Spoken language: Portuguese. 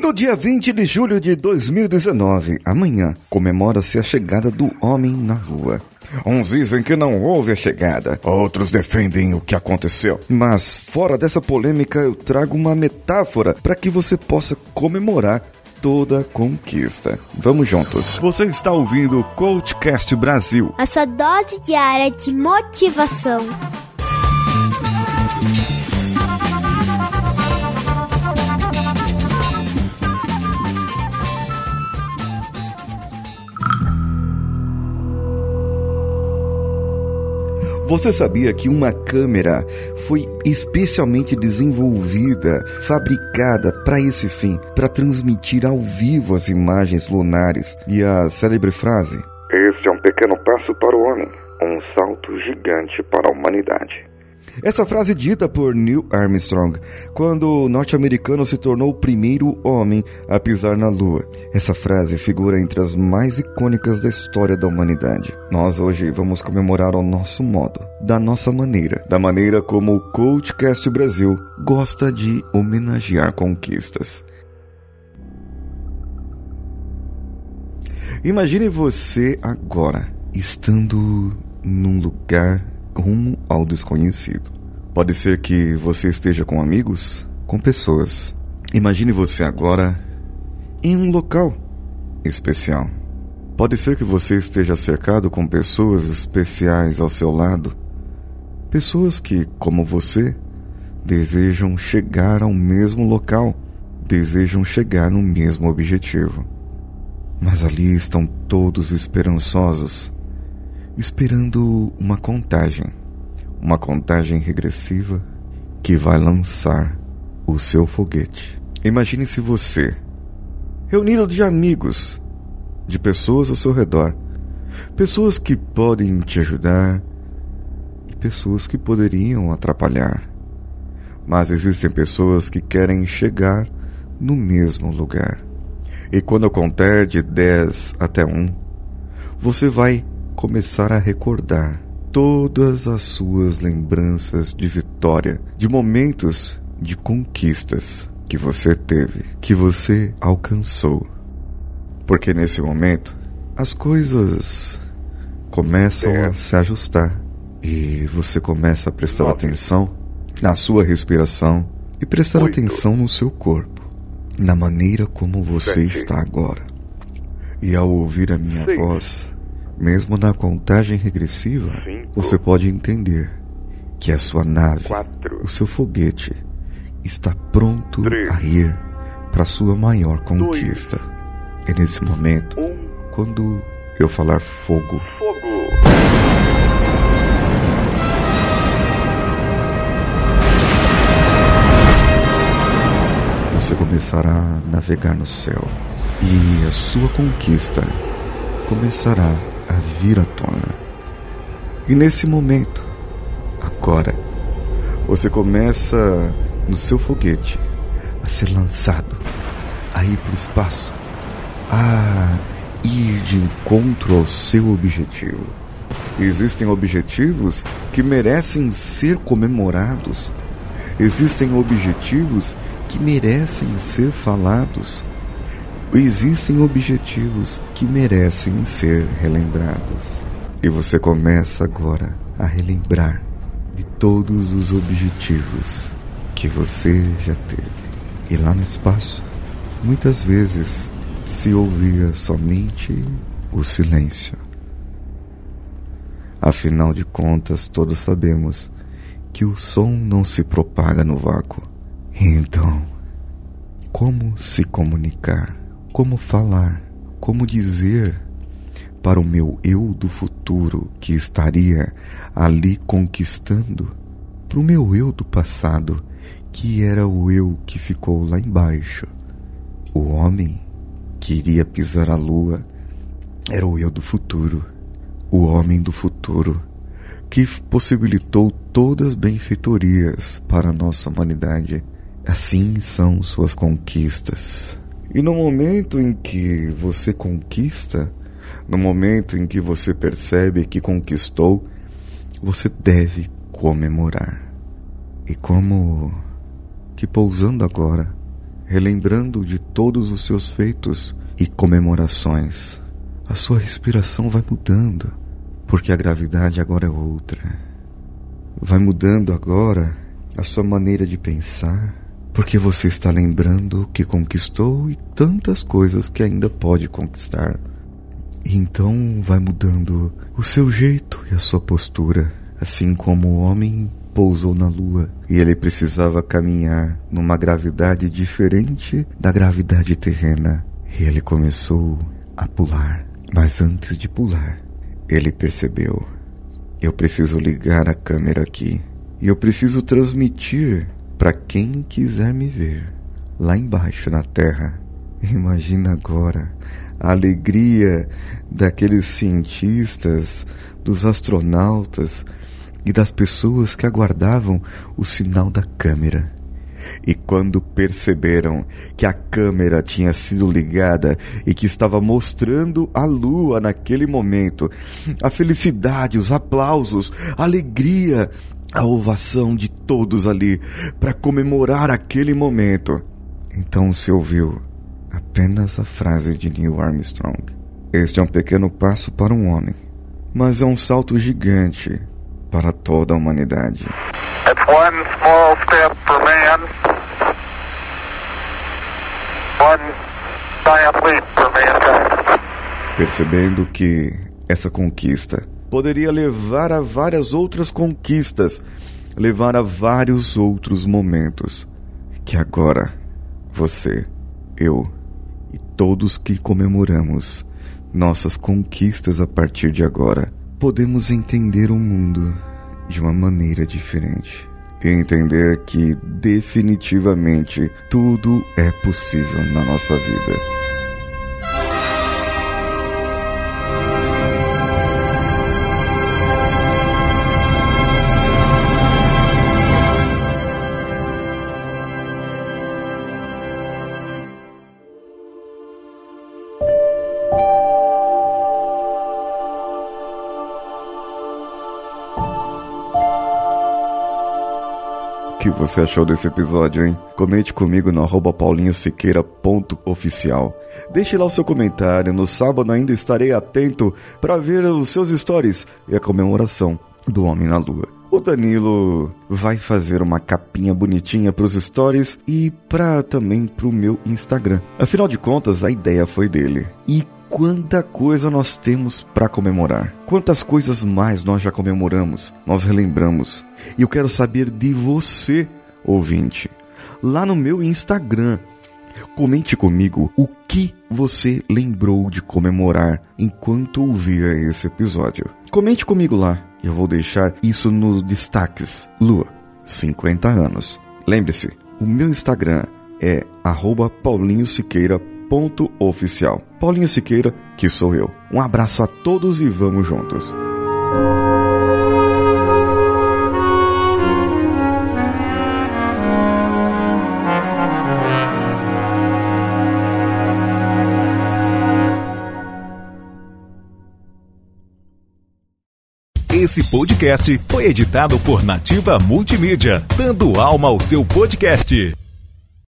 No dia 20 de julho de 2019, amanhã, comemora-se a chegada do homem na Lua. Uns dizem que não houve a chegada, outros defendem o que aconteceu. Mas, fora dessa polêmica, eu trago uma metáfora para que você possa comemorar toda a conquista. Vamos juntos. Você está ouvindo o Coachcast Brasil a sua dose diária de motivação. Você sabia que uma câmera foi especialmente desenvolvida, fabricada para esse fim, para transmitir ao vivo as imagens lunares e a célebre frase: Este é um pequeno passo para o homem, um salto gigante para a humanidade. Essa frase dita por Neil Armstrong quando o norte-americano se tornou o primeiro homem a pisar na Lua. Essa frase figura entre as mais icônicas da história da humanidade. Nós hoje vamos comemorar ao nosso modo, da nossa maneira, da maneira como o Coachcast Brasil gosta de homenagear conquistas. Imagine você agora estando num lugar rumo ao desconhecido. Pode ser que você esteja com amigos, com pessoas. Imagine você agora em um local especial. Pode ser que você esteja cercado com pessoas especiais ao seu lado. Pessoas que, como você, desejam chegar ao mesmo local, desejam chegar no mesmo objetivo. Mas ali estão todos esperançosos esperando uma contagem, uma contagem regressiva que vai lançar o seu foguete. Imagine-se você, reunido de amigos, de pessoas ao seu redor, pessoas que podem te ajudar e pessoas que poderiam atrapalhar. Mas existem pessoas que querem chegar no mesmo lugar. E quando eu contar de 10 até 1, você vai começar a recordar todas as suas lembranças de vitória, de momentos de conquistas que você teve, que você alcançou. Porque nesse momento as coisas começam a se ajustar e você começa a prestar atenção na sua respiração e prestar atenção no seu corpo, na maneira como você está agora. E ao ouvir a minha voz, mesmo na contagem regressiva, Cinco, você pode entender que a sua nave, quatro, o seu foguete, está pronto três, a ir para sua maior conquista. Dois, e nesse momento, um, quando eu falar fogo, fogo. Você começará a navegar no céu e a sua conquista começará a vir à tona. E nesse momento, agora, você começa no seu foguete a ser lançado, a ir para o espaço, a ir de encontro ao seu objetivo. Existem objetivos que merecem ser comemorados. Existem objetivos que merecem ser falados. Existem objetivos que merecem ser relembrados. E você começa agora a relembrar de todos os objetivos que você já teve. E lá no espaço, muitas vezes se ouvia somente o silêncio. Afinal de contas, todos sabemos que o som não se propaga no vácuo. Então, como se comunicar? Como falar, como dizer para o meu eu do futuro que estaria ali conquistando, para o meu eu do passado que era o eu que ficou lá embaixo. O homem que iria pisar a lua era o eu do futuro, o homem do futuro que possibilitou todas as benfeitorias para a nossa humanidade. Assim são suas conquistas. E no momento em que você conquista, no momento em que você percebe que conquistou, você deve comemorar. E como que pousando agora relembrando de todos os seus feitos e comemorações. A sua respiração vai mudando, porque a gravidade agora é outra. Vai mudando agora a sua maneira de pensar, porque você está lembrando que conquistou e tantas coisas que ainda pode conquistar. E então vai mudando o seu jeito e a sua postura, assim como o homem pousou na lua e ele precisava caminhar numa gravidade diferente da gravidade terrena. E ele começou a pular. Mas antes de pular, ele percebeu: eu preciso ligar a câmera aqui e eu preciso transmitir para quem quiser me ver lá embaixo na terra. Imagina agora a alegria daqueles cientistas, dos astronautas e das pessoas que aguardavam o sinal da câmera. E quando perceberam que a câmera tinha sido ligada e que estava mostrando a lua naquele momento, a felicidade, os aplausos, a alegria, a ovação de todos ali para comemorar aquele momento. Então se ouviu apenas a frase de Neil Armstrong: Este é um pequeno passo para um homem, mas é um salto gigante para toda a humanidade. It's one small step for man, one giant leap for mankind. Percebendo que essa conquista poderia levar a várias outras conquistas, levar a vários outros momentos, que agora você, eu e todos que comemoramos nossas conquistas a partir de agora podemos entender o mundo de uma maneira diferente. E entender que definitivamente tudo é possível na nossa vida. Que você achou desse episódio, hein? Comente comigo no arroba paulinhosiqueira.oficial. Deixe lá o seu comentário. No sábado ainda estarei atento para ver os seus stories e a comemoração do Homem na Lua. O Danilo vai fazer uma capinha bonitinha para os stories e para também para o meu Instagram. Afinal de contas, a ideia foi dele. E quanta coisa nós temos para comemorar. Quantas coisas mais nós já comemoramos, nós relembramos. E eu quero saber de você, ouvinte. Lá no meu Instagram, comente comigo o que você lembrou de comemorar enquanto ouvia esse episódio. Comente comigo lá. Eu vou deixar isso nos destaques. Lua, 50 anos. Lembre-se, o meu Instagram é paulinhosiqueira.com ponto oficial. Paulinho Siqueira, que sou eu. Um abraço a todos e vamos juntos. Esse podcast foi editado por Nativa Multimídia, dando alma ao seu podcast.